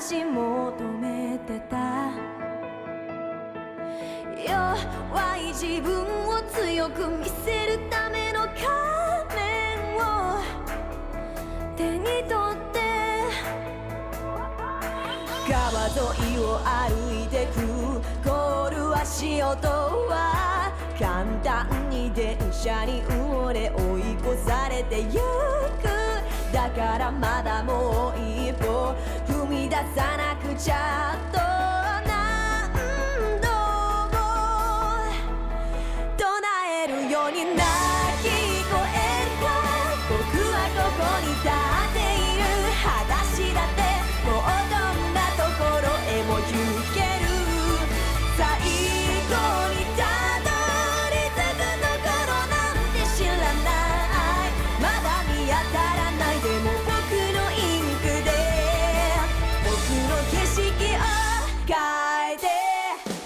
し求めてた。弱い自分を強く見せるための仮面を。手に取って川沿いを歩いてく。凍る足音は簡単に電車に埋もれ追い越されてゆく。だからまだもう一歩踏み出さなくちゃと何度も唱えるようになる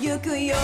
ゆくよ